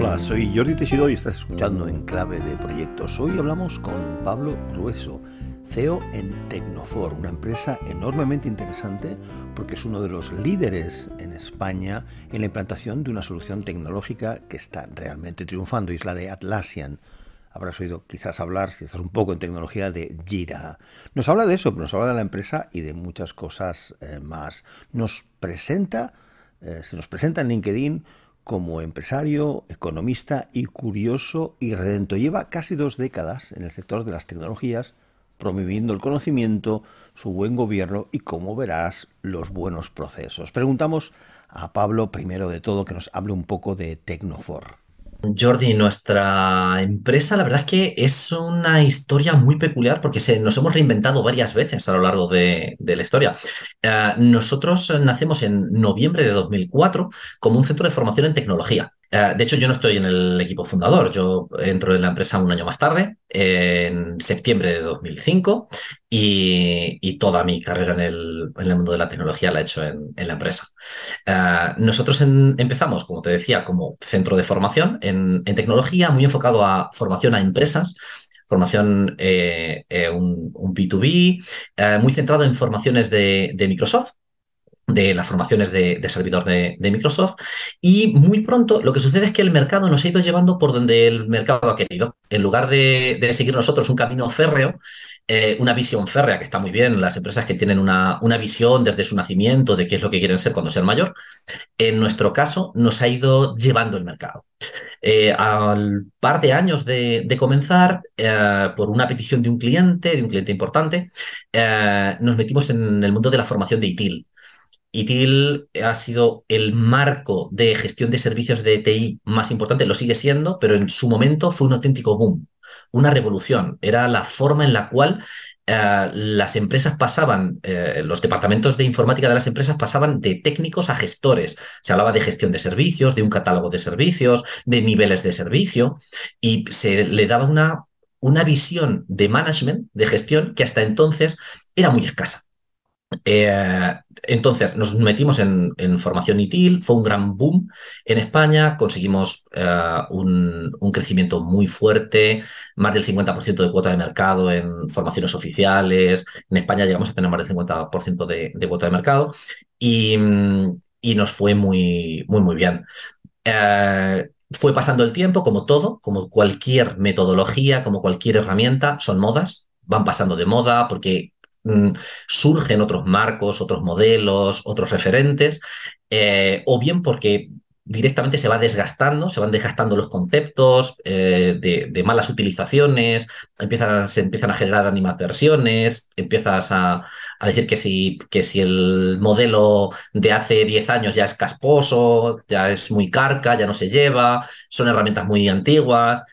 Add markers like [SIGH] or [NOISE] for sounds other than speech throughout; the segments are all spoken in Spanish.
Hola, soy Jordi Teixidó y estás escuchando En Clave de Proyectos. Hoy hablamos con Pablo Grueso, CEO en Tecnofor, una empresa enormemente interesante porque es uno de los líderes en España en la implantación de una solución tecnológica que está realmente triunfando, y es la de Atlassian. Habrás oído quizás hablar, si estás un poco en tecnología, de Jira. Nos habla de eso, nos habla de la empresa y de muchas cosas eh, más. Nos presenta, eh, se nos presenta en LinkedIn como empresario, economista y curioso y redento. Lleva casi dos décadas en el sector de las tecnologías, promoviendo el conocimiento, su buen gobierno y, como verás, los buenos procesos. Preguntamos a Pablo, primero de todo, que nos hable un poco de Tecnofor. Jordi, nuestra empresa, la verdad es que es una historia muy peculiar porque se, nos hemos reinventado varias veces a lo largo de, la historia. Eh, nosotros nacemos en noviembre de 2004 como un centro de formación en tecnología. Eh, de hecho, yo no estoy en el equipo fundador, yo entro en la empresa un año más tarde, en septiembre de 2005, y, toda mi carrera en el, mundo de la tecnología la he hecho en, la empresa. Eh, nosotros empezamos, como te decía, como centro de formación en, tecnología, muy enfocado a formación a empresas formación eh, un, B2B, muy centrado en formaciones de Microsoft, de las formaciones de, servidor de, Microsoft. Y muy pronto lo que sucede es que el mercado nos ha ido llevando por donde el mercado ha querido. En lugar de, seguir nosotros un camino férreo, eh, una visión férrea, que está muy bien, las empresas que tienen una, una, visión desde su nacimiento de qué es lo que quieren ser cuando sean mayor, en nuestro caso nos ha ido llevando el mercado. Eh, al par de años de, comenzar, eh, por una petición de un cliente, de un cliente importante, nos metimos en el mundo de la formación de ITIL. ITIL ha sido el marco de gestión de servicios de TI más importante, lo sigue siendo, pero en su momento fue un auténtico boom, una revolución. Era la forma en la cual eh, las empresas pasaban, eh, los departamentos de informática de las empresas pasaban de técnicos a gestores. Se hablaba de gestión de servicios, de un catálogo de servicios, de niveles de servicio, y se le daba una, una visión de management, de gestión, que hasta entonces era muy escasa. Eh, entonces nos metimos en, formación ITIL, fue un gran boom en España, conseguimos eh, un, crecimiento muy fuerte, más del 50% de cuota de mercado en formaciones oficiales, en España llegamos a tener más del 50% de, cuota de mercado y, nos fue muy, muy, muy bien. Eh, fue pasando el tiempo, como todo, como cualquier metodología, como cualquier herramienta, son modas, van pasando de moda porque Mm, surgen otros marcos, otros modelos, otros referentes, eh, o bien porque directamente se va desgastando, se van desgastando los conceptos eh, de, malas utilizaciones, empiezan, se empiezan a generar animadversiones, empiezas a, decir que si, que si el modelo de hace 10 años ya es casposo, ya es muy carca, ya no se lleva, son herramientas muy antiguas,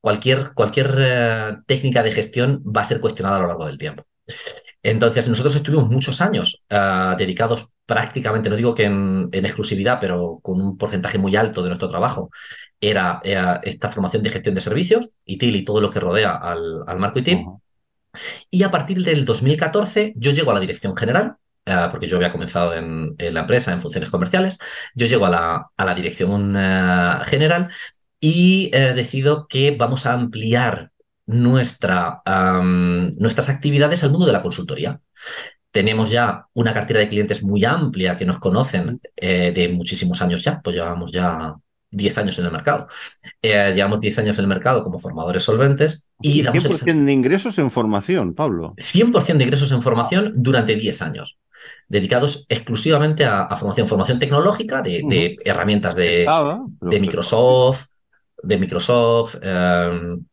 cualquier, cualquier eh, técnica de gestión va a ser cuestionada a lo largo del tiempo. Entonces, nosotros estuvimos muchos años ah, dedicados prácticamente, no digo que en, exclusividad, pero con un porcentaje muy alto de nuestro trabajo, era, esta formación de gestión de servicios, ITIL y todo lo que rodea al, marco ITIL. Y a partir del 2014 yo llego a la dirección general, ah, porque yo había comenzado en, la empresa en funciones comerciales, yo llego a la, a la dirección ah, general y eh, decido que vamos a ampliar nuestra, nuestras actividades al mundo de la consultoría. Tenemos ya una cartera de clientes muy amplia que nos conocen eh, de muchísimos años ya, pues llevamos ya 10 años en el mercado. Eh, llevamos 10 años en el mercado como formadores solventes y damos 100% de ingresos en formación, Pablo. 100% de ingresos en formación durante 10 años, dedicados exclusivamente a, formación, formación tecnológica de, herramientas de, de Microsoft, de Microsoft, em,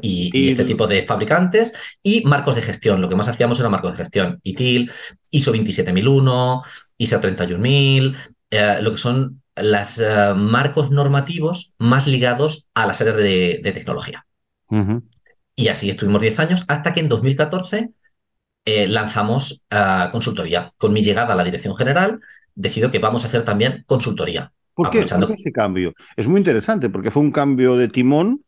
y, este tipo de fabricantes y marcos de gestión. Lo que más hacíamos era marcos de gestión. ITIL, ISO 27001, ISO 31000, eh, lo que son los eh, marcos normativos más ligados a las áreas de, tecnología. Y así estuvimos 10 años hasta que en 2014 eh, lanzamos consultoría. Con mi llegada a la dirección general, decido que vamos a hacer también consultoría. ¿Por qué? ¿Por qué ese cambio? Es muy interesante porque fue un cambio de timón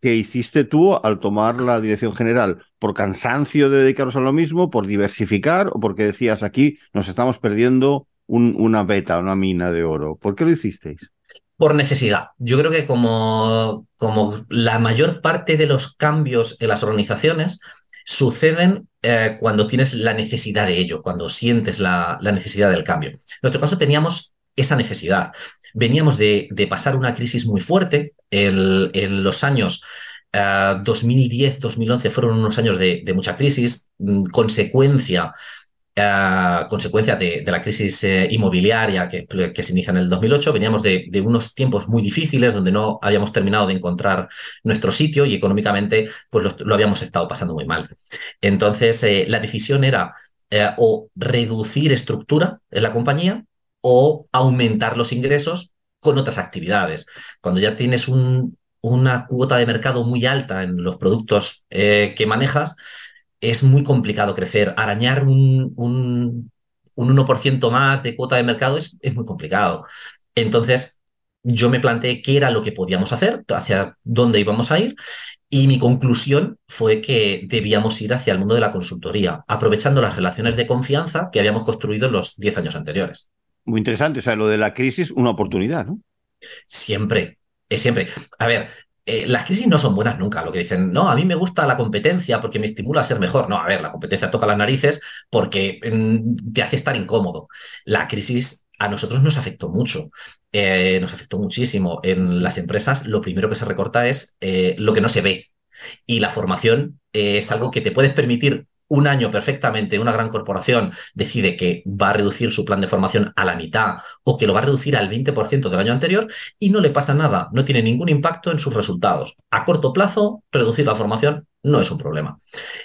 que hiciste tú al tomar la dirección general? ¿Por cansancio de dedicaros a lo mismo? ¿Por diversificar? ¿O porque decías aquí nos estamos perdiendo una beta, una mina de oro? ¿Por qué lo hicisteis? Por necesidad. Yo creo que como, como la mayor parte de los cambios en las organizaciones suceden eh, cuando tienes la necesidad de ello, cuando sientes la, la, necesidad del cambio. En nuestro caso teníamos esa necesidad. Veníamos de, pasar una crisis muy fuerte en, los años 2010-2011 eh, fueron unos años de, mucha crisis, mm, consecuencia consecuencia de, la crisis eh, inmobiliaria que, se inicia en el 2008. Veníamos de, unos tiempos muy difíciles donde no habíamos terminado de encontrar nuestro sitio y económicamente pues lo, habíamos estado pasando muy mal. Entonces, eh, la decisión era eh, o reducir estructura en la compañía o aumentar los ingresos con otras actividades. Cuando ya tienes un, una cuota de mercado muy alta en los productos eh, que manejas, es muy complicado crecer. Arañar un 1% más de cuota de mercado es, es muy complicado. Entonces, yo me planteé qué era lo que podíamos hacer, hacia dónde íbamos a ir, y mi conclusión fue que debíamos ir hacia el mundo de la consultoría, aprovechando las relaciones de confianza que habíamos construido en los 10 años anteriores. Muy interesante, o sea, lo de la crisis, una oportunidad, ¿no? Siempre, es siempre. A ver, eh, las crisis no son buenas nunca. Lo que dicen, no, a mí me gusta la competencia porque me estimula a ser mejor. No, a ver, la competencia toca las narices porque mm, te hace estar incómodo. La crisis a nosotros nos afectó mucho, eh, nos afectó muchísimo. En las empresas lo primero que se recorta es eh, lo que no se ve. Y la formación es algo que te puedes permitir un año perfectamente una gran corporación decide que va a reducir su plan de formación a la mitad o que lo va a reducir al 20% del año anterior y no le pasa nada, no tiene ningún impacto en sus resultados. A corto plazo, reducir la formación no es un problema.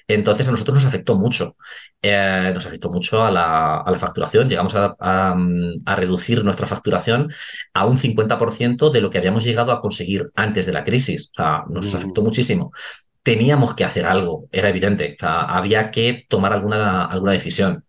Entonces a nosotros nos afectó mucho, eh, nos afectó mucho a la, a la facturación, llegamos a, a, a, reducir nuestra facturación a un 50% de lo que habíamos llegado a conseguir antes de la crisis, o sea, nos afectó muchísimo teníamos que hacer algo, era evidente. O sea, había que tomar alguna, alguna decisión.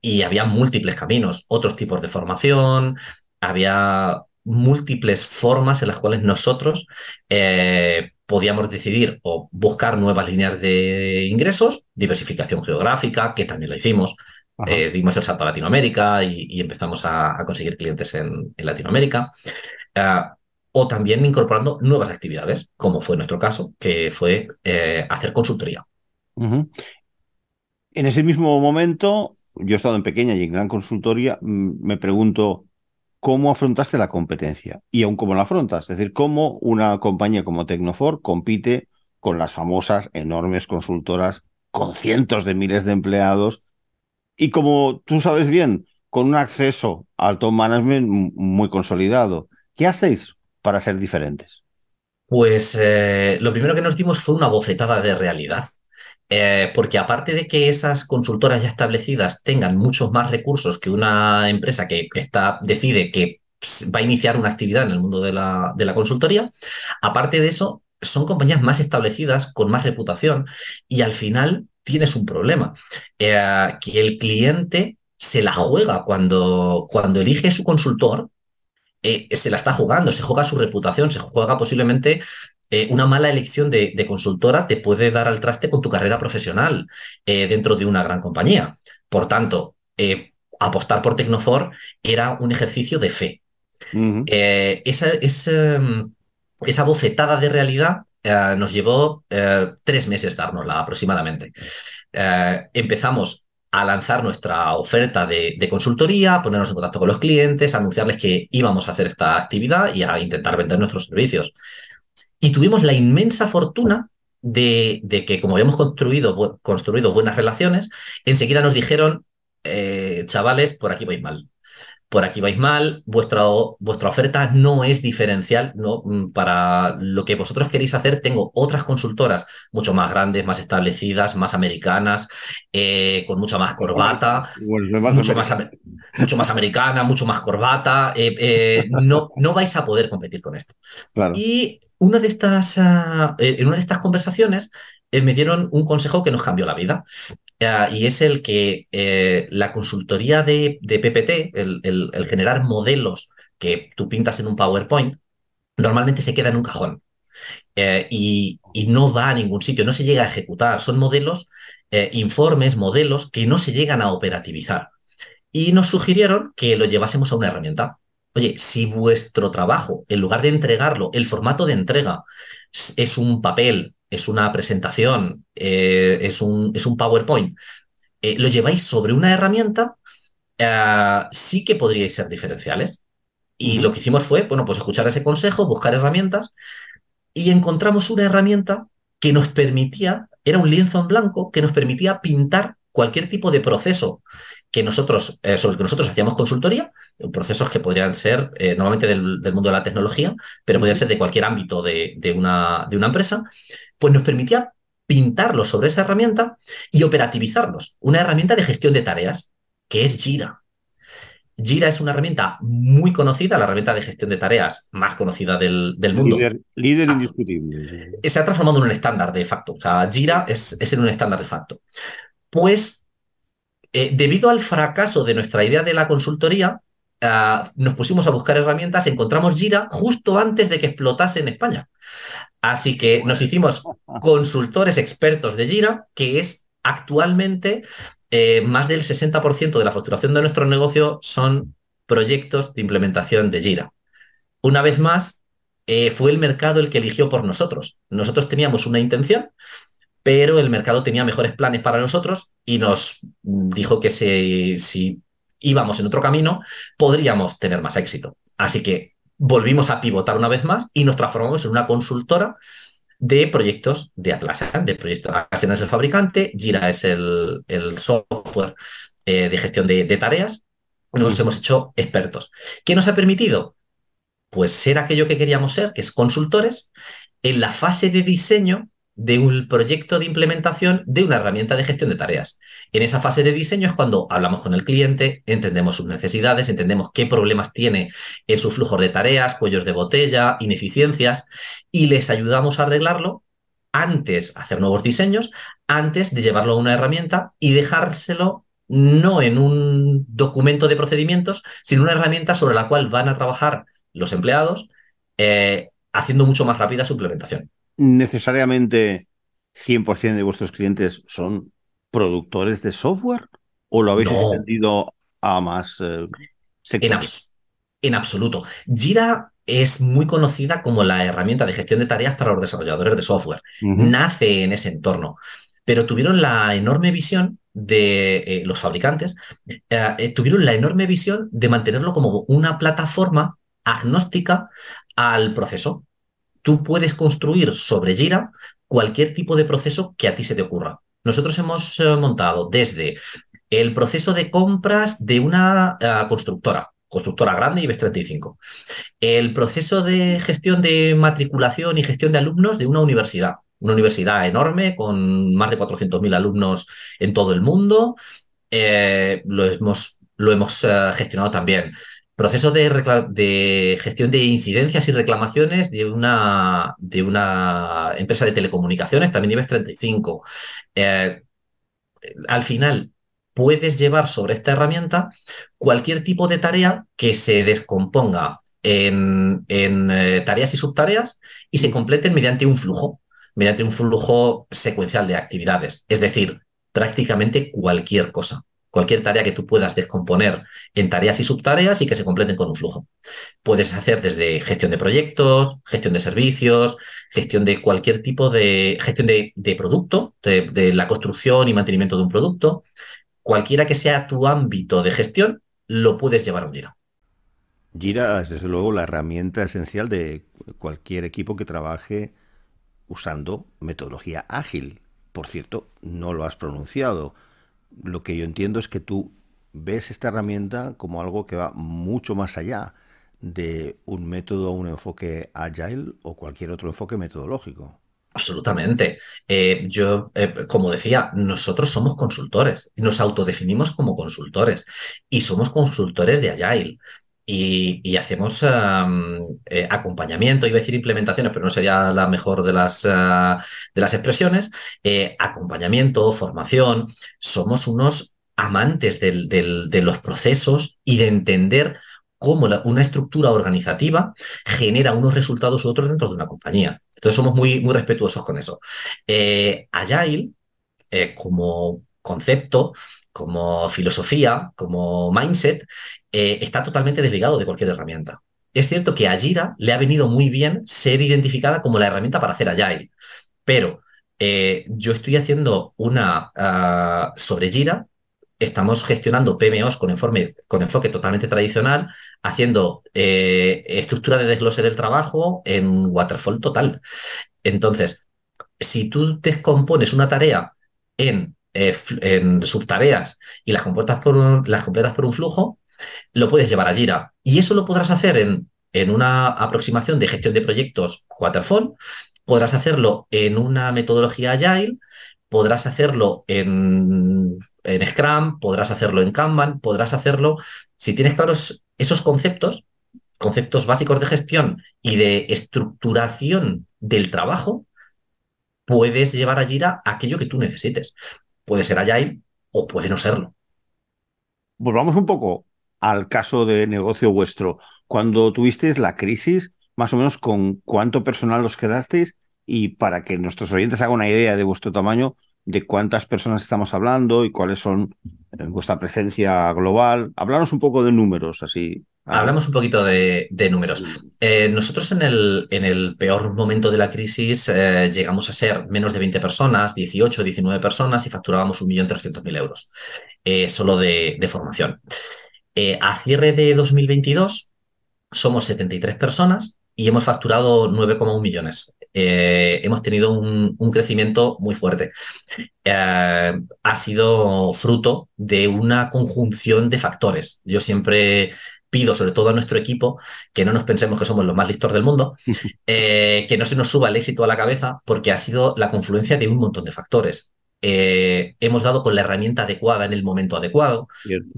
Y había múltiples caminos, otros tipos de formación, había múltiples formas en las cuales nosotros eh, podíamos decidir o buscar nuevas líneas de ingresos, diversificación geográfica, que también lo hicimos. Eh, dimos el salto a Latinoamérica y, y empezamos a, a, conseguir clientes en, en Latinoamérica. Uh, o también incorporando nuevas actividades, como fue nuestro caso, que fue eh, hacer consultoría. En ese mismo momento, yo he estado en pequeña y en gran consultoría, mm, me pregunto, ¿cómo afrontaste la competencia? Y aún cómo la afrontas, es decir, cómo una compañía como Tecnofor compite con las famosas enormes consultoras con cientos de miles de empleados y como tú sabes bien, con un acceso al top management muy consolidado. ¿Qué hacéis para ser diferentes? Pues eh, lo primero que nos dimos fue una bofetada de realidad. Eh, porque aparte de que esas consultoras ya establecidas tengan muchos más recursos que una empresa que está, decide que va a iniciar una actividad en el mundo de la, de la consultoría, aparte de eso, son compañías más establecidas, con más reputación, y al final tienes un problema, eh, que el cliente se la juega cuando, cuando elige su consultor, eh, se la está jugando, se juega su reputación, se juega posiblemente eh, una mala elección de, de, consultora te puede dar al traste con tu carrera profesional eh, dentro de una gran compañía. Por tanto, apostar por Tecnofor era un ejercicio de fe. Uh -huh. esa, esa, esa, bofetada de realidad nos llevó tres meses dárnosla aproximadamente. empezamos a lanzar nuestra oferta de, de, consultoría, ponernos en contacto con los clientes, anunciarles que íbamos a hacer esta actividad y a intentar vender nuestros servicios. Y tuvimos la inmensa fortuna de, que, como habíamos construido, construido buenas relaciones, enseguida nos dijeron, eh, chavales, por aquí vais mal por aquí vais mal, vuestra, vuestra oferta no es diferencial, ¿no? Mm, para lo que vosotros queréis hacer, tengo otras consultoras mucho más grandes, más establecidas, más americanas, eh, con mucha más corbata, bueno, mucho, más, mucho, más, americana, mucho más corbata. Eh, eh, no, no vais a poder competir con esto. Claro. Y una de estas, uh, en una de estas conversaciones me dieron un consejo que nos cambió la vida. Y es el que eh, la consultoría de, PPT, el, generar modelos que tú pintas en un PowerPoint, normalmente se queda en un cajón eh, y, y, no va a ningún sitio, no se llega a ejecutar. Son modelos, eh, informes, modelos que no se llegan a operativizar. Y nos sugirieron que lo llevásemos a una herramienta. oye, si vuestro trabajo, en lugar de entregarlo, el formato de entrega es un papel, es una presentación, eh, es, un, es, un, PowerPoint, eh, lo lleváis sobre una herramienta, eh, sí que podríais ser diferenciales. Y lo que hicimos fue, bueno, pues escuchar ese consejo, buscar herramientas y encontramos una herramienta que nos permitía, era un lienzo en blanco, que nos permitía pintar cualquier tipo de proceso que nosotros, eh, sobre el que nosotros hacíamos consultoría, procesos que podrían ser eh, normalmente del, del, mundo de la tecnología, pero podrían ser de cualquier ámbito de, de, una, de una empresa, pues nos permitía pintarlos sobre esa herramienta y operativizarlos. Una herramienta de gestión de tareas, que es Jira. Jira es una herramienta muy conocida, la herramienta de gestión de tareas más conocida del, del mundo. Líder, líder indiscutible. Se ha transformado en un estándar de facto. O sea, Jira es, es en un estándar de facto. Pues eh, debido al fracaso de nuestra idea de la consultoría, uh, nos pusimos a buscar herramientas, encontramos Jira justo antes de que explotase en España. Así que nos hicimos consultores expertos de Jira, que es actualmente eh, más del 60% de la facturación de nuestro negocio son proyectos de implementación de Jira. Una vez más, eh, fue el mercado el que eligió por nosotros. Nosotros teníamos una intención, pero el mercado tenía mejores planes para nosotros y nos dijo que si, si, íbamos en otro camino, podríamos tener más éxito. Así que volvimos a pivotar una vez más y nos transformamos en una consultora de proyectos de Atlassian, de proyectos. Atlassian es el fabricante, Jira es el, el software eh, de gestión de, de tareas. Nos hemos hecho expertos. ¿Qué nos ha permitido? Pues ser aquello que queríamos ser, que es consultores, en la fase de diseño de un proyecto de implementación de una herramienta de gestión de tareas. En esa fase de diseño es cuando hablamos con el cliente, entendemos sus necesidades, entendemos qué problemas tiene en su flujo de tareas, cuellos de botella, ineficiencias, y les ayudamos a arreglarlo antes, hacer nuevos diseños, antes de llevarlo a una herramienta y dejárselo no en un documento de procedimientos, sino una herramienta sobre la cual van a trabajar los empleados, eh, haciendo mucho más rápida su implementación necesariamente 100% de vuestros clientes son productores de software o lo habéis no. extendido a más eh, en, abs en, absoluto. Jira es muy conocida como la herramienta de gestión de tareas para los desarrolladores de software. Uh -huh. Nace en ese entorno, pero tuvieron la enorme visión de eh, los fabricantes, eh, tuvieron la enorme visión de mantenerlo como una plataforma agnóstica al proceso tú puedes construir sobre Jira cualquier tipo de proceso que a ti se te ocurra. Nosotros hemos uh, montado desde el proceso de compras de una uh, constructora, constructora grande IBEX 35, el proceso de gestión de matriculación y gestión de alumnos de una universidad, una universidad enorme con más de 400.000 alumnos en todo el mundo. Eh, lo hemos, gestionado también proceso de, de, gestión de incidencias y reclamaciones de una, de una empresa de telecomunicaciones, también IBEX 35. Eh, al final, puedes llevar sobre esta herramienta cualquier tipo de tarea que se descomponga en, en eh, tareas y subtareas y se completen mediante un flujo, mediante un flujo secuencial de actividades. Es decir, prácticamente cualquier cosa cualquier tarea que tú puedas descomponer en tareas y subtareas y que se completen con un flujo. Puedes hacer desde gestión de proyectos, gestión de servicios, gestión de cualquier tipo de gestión de, producto, de, de, la construcción y mantenimiento de un producto. Cualquiera que sea tu ámbito de gestión, lo puedes llevar a un Jira. Jira es desde luego la herramienta esencial de cualquier equipo que trabaje usando metodología ágil. Por cierto, no lo has pronunciado lo que yo entiendo es que tú ves esta herramienta como algo que va mucho más allá de un método, un enfoque agile o cualquier otro enfoque metodológico. Absolutamente. Eh, yo, eh, como decía, nosotros somos consultores, nos autodefinimos como consultores y somos consultores de Agile. Y, hacemos eh, acompañamiento, iba a decir implementaciones, pero no sería la mejor de las, uh, de las expresiones, eh, acompañamiento, formación, somos unos amantes del, de los procesos y de entender cómo la, una estructura organizativa genera unos resultados u otros dentro de una compañía. Entonces somos muy, muy respetuosos con eso. Eh, Agile, como concepto, como filosofía, como mindset, eh, está totalmente desligado de cualquier herramienta. Es cierto que a Jira le ha venido muy bien ser identificada como la herramienta para hacer Agile, pero eh, yo estoy haciendo una ah, sobre Jira, estamos gestionando PMOs con, con enfoque totalmente tradicional, haciendo eh, estructura de desglose del trabajo en waterfall total. Entonces, si tú descompones una tarea en, eh, en subtareas y las, completas por un flujo, lo puedes llevar a Jira. Y eso lo podrás hacer en, en una aproximación de gestión de proyectos waterfall, podrás hacerlo en una metodología agile, podrás hacerlo en, en Scrum, podrás hacerlo en Kanban, podrás hacerlo, si tienes claros esos conceptos, conceptos básicos de gestión y de estructuración del trabajo, puedes llevar a Jira aquello que tú necesites. Puede ser Agile o puede no serlo. Volvamos un poco al caso de negocio vuestro. Cuando tuvisteis la crisis, más o menos con cuánto personal os quedasteis y para que nuestros oyentes hagan una idea de vuestro tamaño, de cuántas personas estamos hablando y cuáles son eh, vuestra presencia global. Hablaros un poco de números, así. Hablamos un poquito de, números. Eh, nosotros en el, en el, peor momento de la crisis eh, llegamos a ser menos de 20 personas, 18, 19 personas y facturábamos 1.300.000 euros solo de, de formación. a cierre de 2022 somos 73 personas y hemos facturado 9,1 millones. Eh, hemos tenido un, crecimiento muy fuerte. Eh, ha sido fruto de una conjunción de factores. Yo siempre pido, sobre todo a nuestro equipo, que no nos pensemos que somos los más listos del mundo, [LAUGHS] eh, que no se nos suba el éxito a la cabeza, porque ha sido la confluencia de un montón de factores. hemos dado con la herramienta adecuada en el momento adecuado,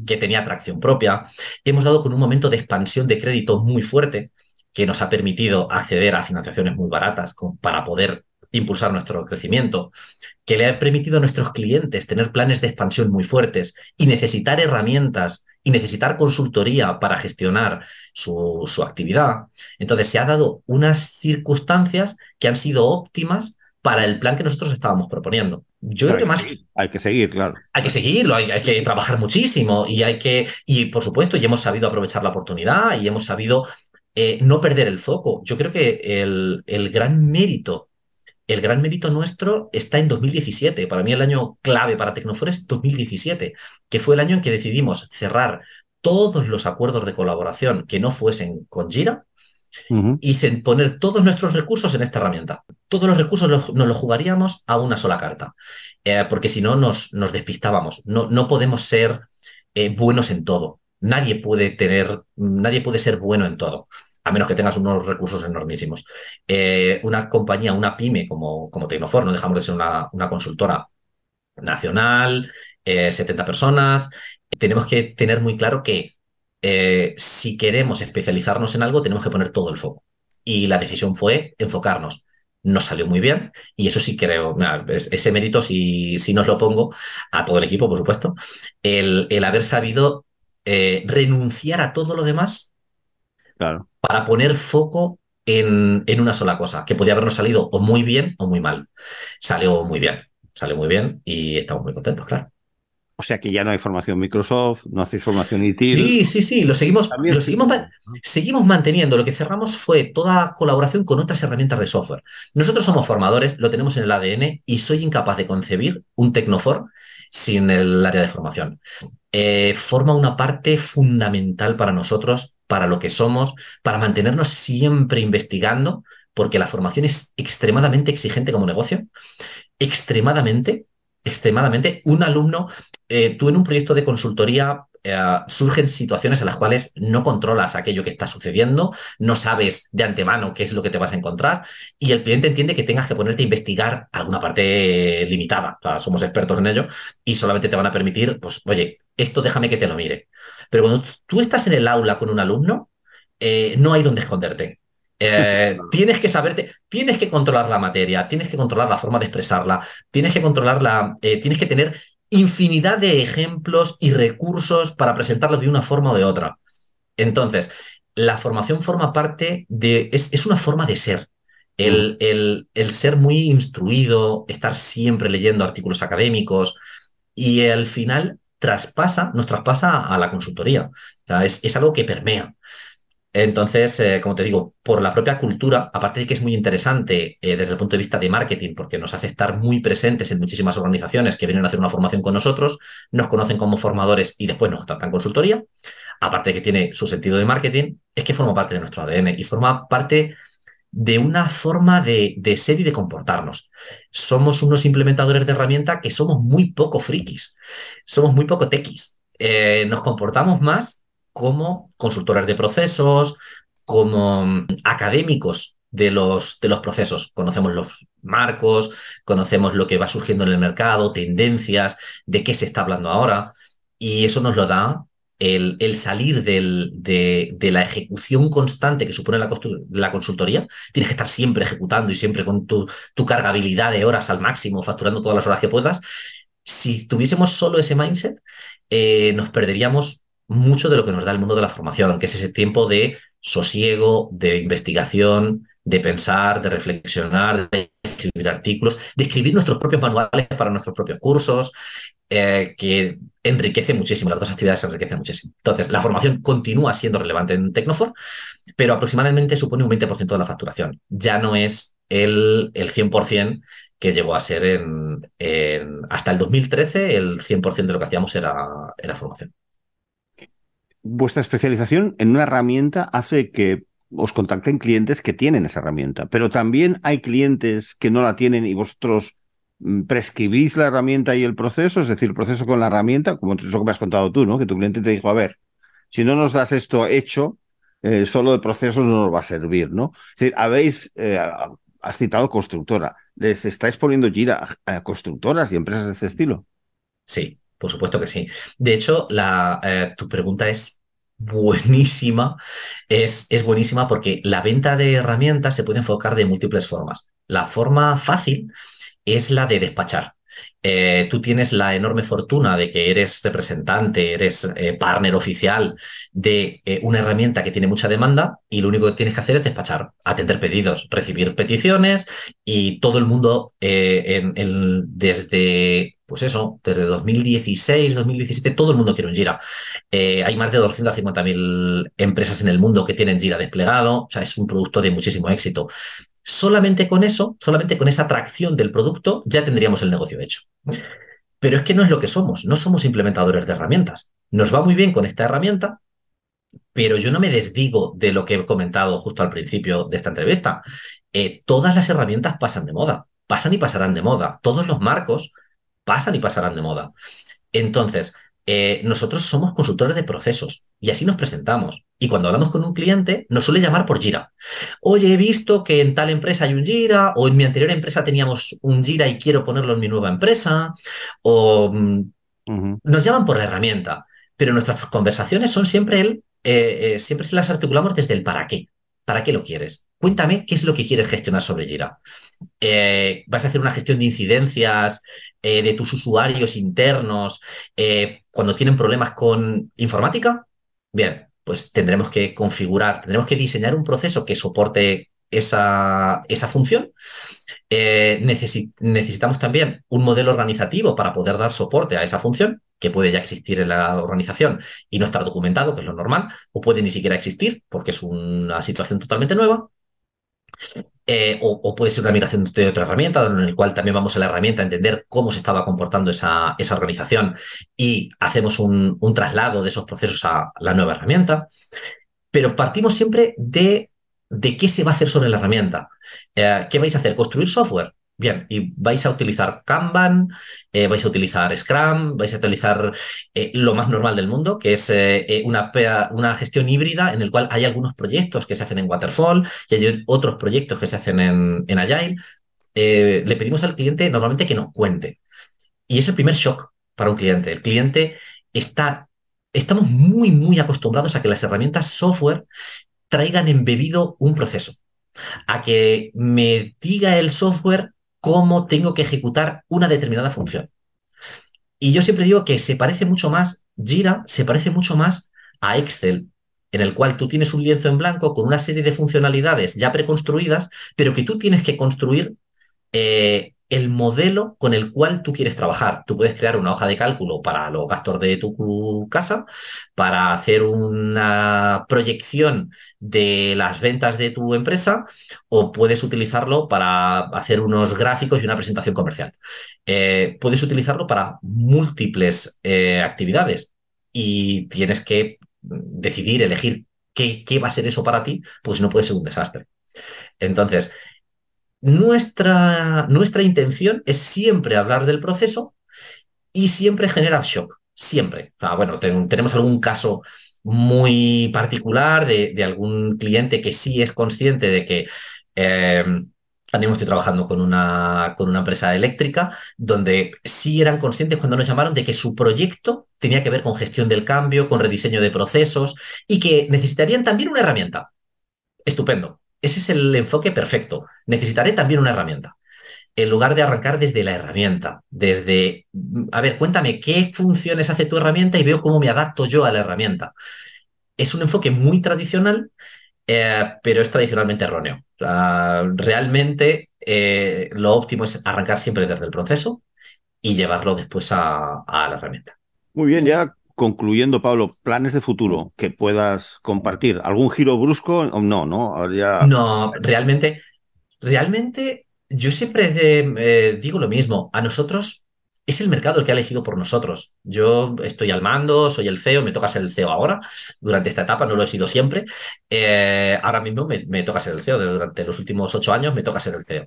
que tenía tracción propia. Hemos dado con un momento de expansión de crédito muy fuerte que nos ha permitido acceder a financiaciones muy baratas para poder impulsar nuestro crecimiento, que le ha permitido a nuestros clientes tener planes de expansión muy fuertes y necesitar herramientas y necesitar consultoría para gestionar su, actividad. Entonces se ha dado unas circunstancias que han sido óptimas para el plan que nosotros estábamos proponiendo. Yo creo que más... Hay que seguir, claro. Hay que seguirlo, hay, hay, que trabajar muchísimo y hay que... Y por supuesto, ya hemos sabido aprovechar la oportunidad y hemos sabido eh, no perder el foco. Yo creo que el, el, gran mérito, el gran mérito nuestro está en 2017. Para mí el año clave para Tecnofor es 2017, que fue el año en que decidimos cerrar todos los acuerdos de colaboración que no fuesen con Jira y poner todos nuestros recursos en esta herramienta. Todos los recursos nos los jugaríamos a una sola carta, eh, porque si no nos, nos despistábamos. No, no podemos ser eh, buenos en todo. Nadie puede tener, nadie puede ser bueno en todo a menos que tengas unos recursos enormísimos. Eh, una compañía, una pyme como, como Tecnofor, no dejamos de ser una, una consultora nacional, 70 eh, personas, tenemos que tener muy claro que eh, si queremos especializarnos en algo, tenemos que poner todo el foco. Y la decisión fue enfocarnos. Nos salió muy bien y eso sí creo, ese mérito sí, sí nos lo pongo a todo el equipo, por supuesto, el, el haber sabido renunciar a todo lo demás claro para poner foco en, en, una sola cosa, que podía habernos salido o muy bien o muy mal. Salió muy bien, salió muy bien y estamos muy contentos, claro. O sea que ya no hay formación Microsoft, no hacéis formación ITIL. Sí, sí, sí, lo seguimos, lo seguimos, seguimos manteniendo. Lo que cerramos fue toda colaboración con otras herramientas de software. Nosotros somos formadores, lo tenemos en el ADN y soy incapaz de concebir un Tecnofor sin el área de formación. Eh, forma una parte fundamental para nosotros, para lo que somos, para mantenernos siempre investigando, porque la formación es extremadamente exigente como negocio, extremadamente, extremadamente. Un alumno, eh, tú en un proyecto de consultoría eh, surgen situaciones en las cuales no controlas aquello que está sucediendo, no sabes de antemano qué es lo que te vas a encontrar y el cliente entiende que tengas que ponerte a investigar alguna parte limitada. somos expertos en ello y solamente te van a permitir, pues, oye, esto déjame que te lo mire. Pero cuando tú estás en el aula con un alumno, eh, no hay donde esconderte. Eh, [LAUGHS] tienes que saberte, tienes que controlar la materia, tienes que controlar la forma de expresarla, tienes que controlarla, tienes que tener infinidad de ejemplos y recursos para presentarlos de una forma o de otra. Entonces, la formación forma parte de, es, una forma de ser. El, mm. el, el, ser muy instruido, estar siempre leyendo artículos académicos y al final traspasa, nos traspasa a la consultoría. O sea, es, es algo que permea. Entonces, eh, como te digo, por la propia cultura, aparte de que es muy interesante eh, desde el punto de vista de marketing, porque nos hace estar muy presentes en muchísimas organizaciones que vienen a hacer una formación con nosotros, nos conocen como formadores y después nos tratan consultoría, aparte de que tiene su sentido de marketing, es que forma parte de nuestro ADN y forma parte de una forma de, ser y de comportarnos. Somos unos implementadores de herramienta que somos muy poco frikis, somos muy poco tequis. Eh, nos comportamos más como consultores de procesos, como mm, académicos de los, de los procesos. Conocemos los marcos, conocemos lo que va surgiendo en el mercado, tendencias, de qué se está hablando ahora, y eso nos lo da el, el salir del, de, de, la ejecución constante que supone la, la, consultoría. Tienes que estar siempre ejecutando y siempre con tu, tu cargabilidad de horas al máximo, facturando todas las horas que puedas. Si tuviésemos solo ese mindset, eh, nos perderíamos mucho de lo que nos da el mundo de la formación, que es ese tiempo de sosiego, de investigación, de pensar, de reflexionar, de escribir artículos, de escribir nuestros propios manuales para nuestros propios cursos, eh, que enriquece muchísimo, las dos actividades enriquecen muchísimo. Entonces, la formación continúa siendo relevante en Tecnofor, pero aproximadamente supone un 20% de la facturación. Ya no es el, el 100% que llegó a ser en, en, hasta el 2013, el 100% de lo que hacíamos era, era formación vuestra especialización en una herramienta hace que os contacten clientes que tienen esa herramienta, pero también hay clientes que no la tienen y vosotros mm, prescribís la herramienta y el proceso, es decir, el proceso con la herramienta, como eso que me has contado tú, ¿no? Que tu cliente te dijo, a ver, si no nos das esto hecho, eh, solo de procesos no nos va a servir, ¿no? Es decir, habéis, eh, has citado constructora, ¿les estáis poniendo gira a, constructoras y empresas de este estilo? Sí, por supuesto que sí. De hecho, la, eh, tu pregunta es buenísima, es, es buenísima porque la venta de herramientas se puede enfocar de múltiples formas. La forma fácil es la de despachar. Eh, tú tienes la enorme fortuna de que eres representante, eres eh, partner oficial de una herramienta que tiene mucha demanda y lo único que tienes que hacer es despachar, atender pedidos, recibir peticiones y todo el mundo desde pues eso, desde 2016, 2017, todo el mundo quiere un Jira. Eh, hay más de 250.000 empresas en el mundo que tienen Jira desplegado, o sea, es un producto de muchísimo éxito. Solamente con eso, solamente con esa atracción del producto, ya tendríamos el negocio hecho. Pero es que no es lo que somos, no somos implementadores de herramientas. Nos va muy bien con esta herramienta, pero yo no me desdigo de lo que he comentado justo al principio de esta entrevista. Eh, todas las herramientas pasan de moda, pasan y pasarán de moda. Todos los marcos pasan y pasarán de moda. Entonces, eh, nosotros somos consultores de procesos y así nos presentamos. Y cuando hablamos con un cliente, nos suele llamar por Jira. Oye, he visto que en tal empresa hay un Jira, o en mi anterior empresa teníamos un Jira y quiero ponerlo en mi nueva empresa, o uh -huh. nos llaman por la herramienta. Pero nuestras conversaciones son siempre el, eh, eh, siempre se las articulamos desde el para qué. ¿Para qué lo quieres? Cuéntame qué es lo que quieres gestionar sobre Jira. Eh, ¿Vas a hacer una gestión de incidencias eh, de tus usuarios internos eh, cuando tienen problemas con informática? Bien, pues tendremos que configurar, tendremos que diseñar un proceso que soporte esa, esa función. Necesi necesitamos también un modelo organizativo para poder dar soporte a esa función que puede ya existir en la organización y no estar documentado, que es lo normal, o puede ni siquiera existir porque es una situación totalmente nueva. Eh, o, puede ser una migración de otra herramienta, en el cual también vamos a la herramienta a entender cómo se estaba comportando esa, esa organización y hacemos un, un traslado de esos procesos a la nueva herramienta. Pero partimos siempre de, de qué se va a hacer sobre la herramienta. Eh, ¿Qué vais a hacer? ¿Construir software? Bien, y vais a utilizar Kanban, eh, vais a utilizar Scrum, vais a utilizar eh, lo más normal del mundo, que es eh, una, una, gestión híbrida en el cual hay algunos proyectos que se hacen en Waterfall y hay otros proyectos que se hacen en, en Agile. Le pedimos al cliente normalmente que nos cuente. Y es el primer shock para un cliente. El cliente está, estamos muy, muy acostumbrados a que las herramientas software traigan embebido un proceso a que me diga el software cómo tengo que ejecutar una determinada función. Y yo siempre digo que se parece mucho más, Jira se parece mucho más a Excel, en el cual tú tienes un lienzo en blanco con una serie de funcionalidades ya preconstruidas, pero que tú tienes que construir eh, el modelo con el cual tú quieres trabajar. Tú puedes crear una hoja de cálculo para los gastos de tu casa, para hacer una proyección de las ventas de tu empresa o puedes utilizarlo para hacer unos gráficos y una presentación comercial. Eh, puedes utilizarlo para múltiples eh, actividades y tienes que decidir, elegir qué, qué va a ser eso para ti, pues no puede ser un desastre. Entonces, nuestra, nuestra intención es siempre hablar del proceso y siempre generar shock, siempre. bueno, tenemos algún caso muy particular de, algún cliente que sí es consciente de que eh, estoy trabajando con una, con una empresa eléctrica donde sí eran conscientes cuando nos llamaron de que su proyecto tenía que ver con gestión del cambio, con rediseño de procesos y que necesitarían también una herramienta. Estupendo. Ese es el enfoque perfecto. Necesitaré también una herramienta. En lugar de arrancar desde la herramienta, desde, a ver, cuéntame qué funciones hace tu herramienta y veo cómo me adapto yo a la herramienta. Es un enfoque muy tradicional, eh, pero es tradicionalmente erróneo. realmente eh, lo óptimo es arrancar siempre desde el proceso y llevarlo después a, a la herramienta. Muy bien, ya concluyendo, Pablo, planes de futuro que puedas compartir. ¿Algún giro brusco? No, no. No, realmente, realmente yo siempre eh, digo lo mismo. A nosotros es el mercado el que ha elegido por nosotros. Yo estoy al mando, soy el CEO, me toca ser el CEO ahora. Durante esta etapa no lo he sido siempre. Eh, ahora mismo me, toca ser el CEO. Durante los últimos ocho años me toca ser el CEO.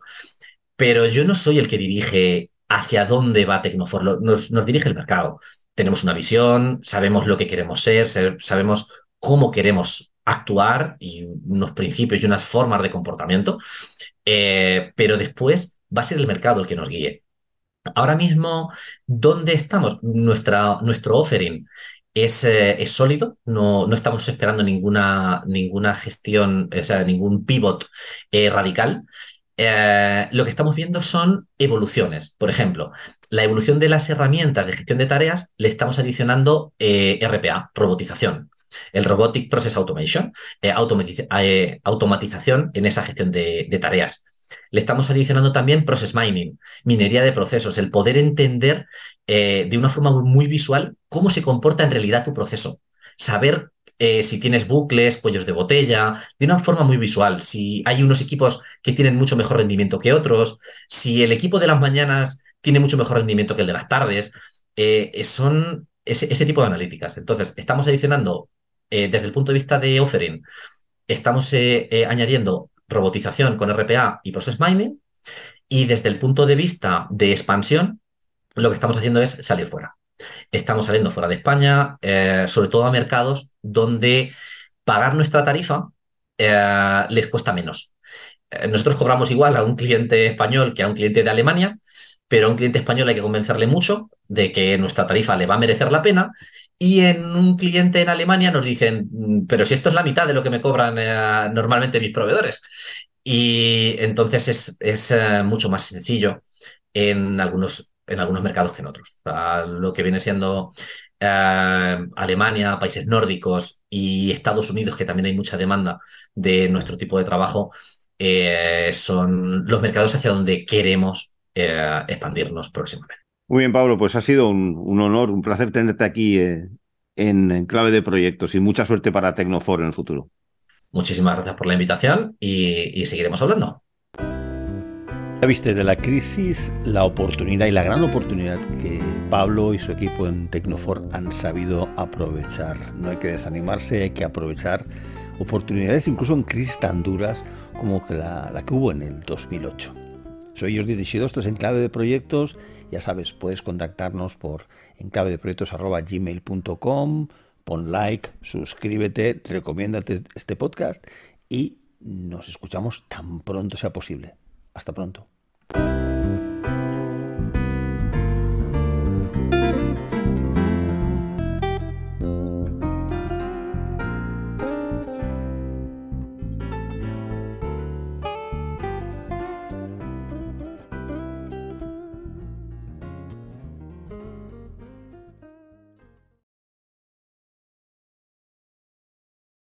Pero yo no soy el que dirige hacia dónde va Tecnofor. Nos, nos dirige el mercado tenemos una visión, sabemos lo que queremos ser, sabemos cómo queremos actuar y unos principios y unas formas de comportamiento, eh, pero después va a ser el mercado el que nos guíe. Ahora mismo, ¿dónde estamos? Nuestra, nuestro offering es, eh, es sólido, no, no, estamos esperando ninguna, ninguna gestión, o sea, ningún pivot eh, radical. Eh, lo que estamos viendo son evoluciones. Por ejemplo, la evolución de las herramientas de gestión de tareas le estamos adicionando eh, RPA, robotización. El Robotic Process Automation, eh, automatización en esa gestión de, tareas. Le estamos adicionando también process mining, minería de procesos, el poder entender de una forma muy visual cómo se comporta en realidad tu proceso. Saber eh, si tienes bucles, cuellos de botella, de una forma muy visual. Si hay unos equipos que tienen mucho mejor rendimiento que otros, si el equipo de las mañanas tiene mucho mejor rendimiento que el de las tardes, eh, son ese, tipo de analíticas. Entonces, estamos adicionando eh, desde el punto de vista de offering, estamos añadiendo robotización con RPA y process mining, y desde el punto de vista de expansión, lo que estamos haciendo es salir fuera. Estamos saliendo fuera de España, eh, sobre todo a mercados donde pagar nuestra tarifa eh, les cuesta menos. Eh, nosotros cobramos igual a un cliente español que a un cliente de Alemania, pero a un cliente español hay que convencerle mucho de que nuestra tarifa le va a merecer la pena. Y en un cliente en Alemania nos dicen, mm, pero si esto es la mitad de lo que me cobran normalmente mis proveedores. Y entonces es, es mucho más sencillo en algunos en algunos mercados que en otros. lo que viene siendo eh, Alemania, países nórdicos y Estados Unidos, que también hay mucha demanda de nuestro tipo de trabajo, eh, son los mercados hacia donde queremos eh, expandirnos próximamente. Muy bien, Pablo, pues ha sido un, honor, un placer tenerte aquí en, clave de proyectos y mucha suerte para Tecnofor en el futuro. Muchísimas gracias por la invitación y seguiremos hablando. Ya viste de la crisis la oportunidad y la gran oportunidad que Pablo y su equipo en Tecnofor han sabido aprovechar. No hay que desanimarse, hay que aprovechar oportunidades incluso en crisis tan duras como la, que hubo en el 2008. Soy Jordi Teixidó, esto es Enclave de Proyectos. Ya sabes, puedes contactarnos por enclavedeproyectos.gmail.com Pon like, suscríbete, recomiéndate este podcast y nos escuchamos tan pronto sea posible. Hasta pronto. thank you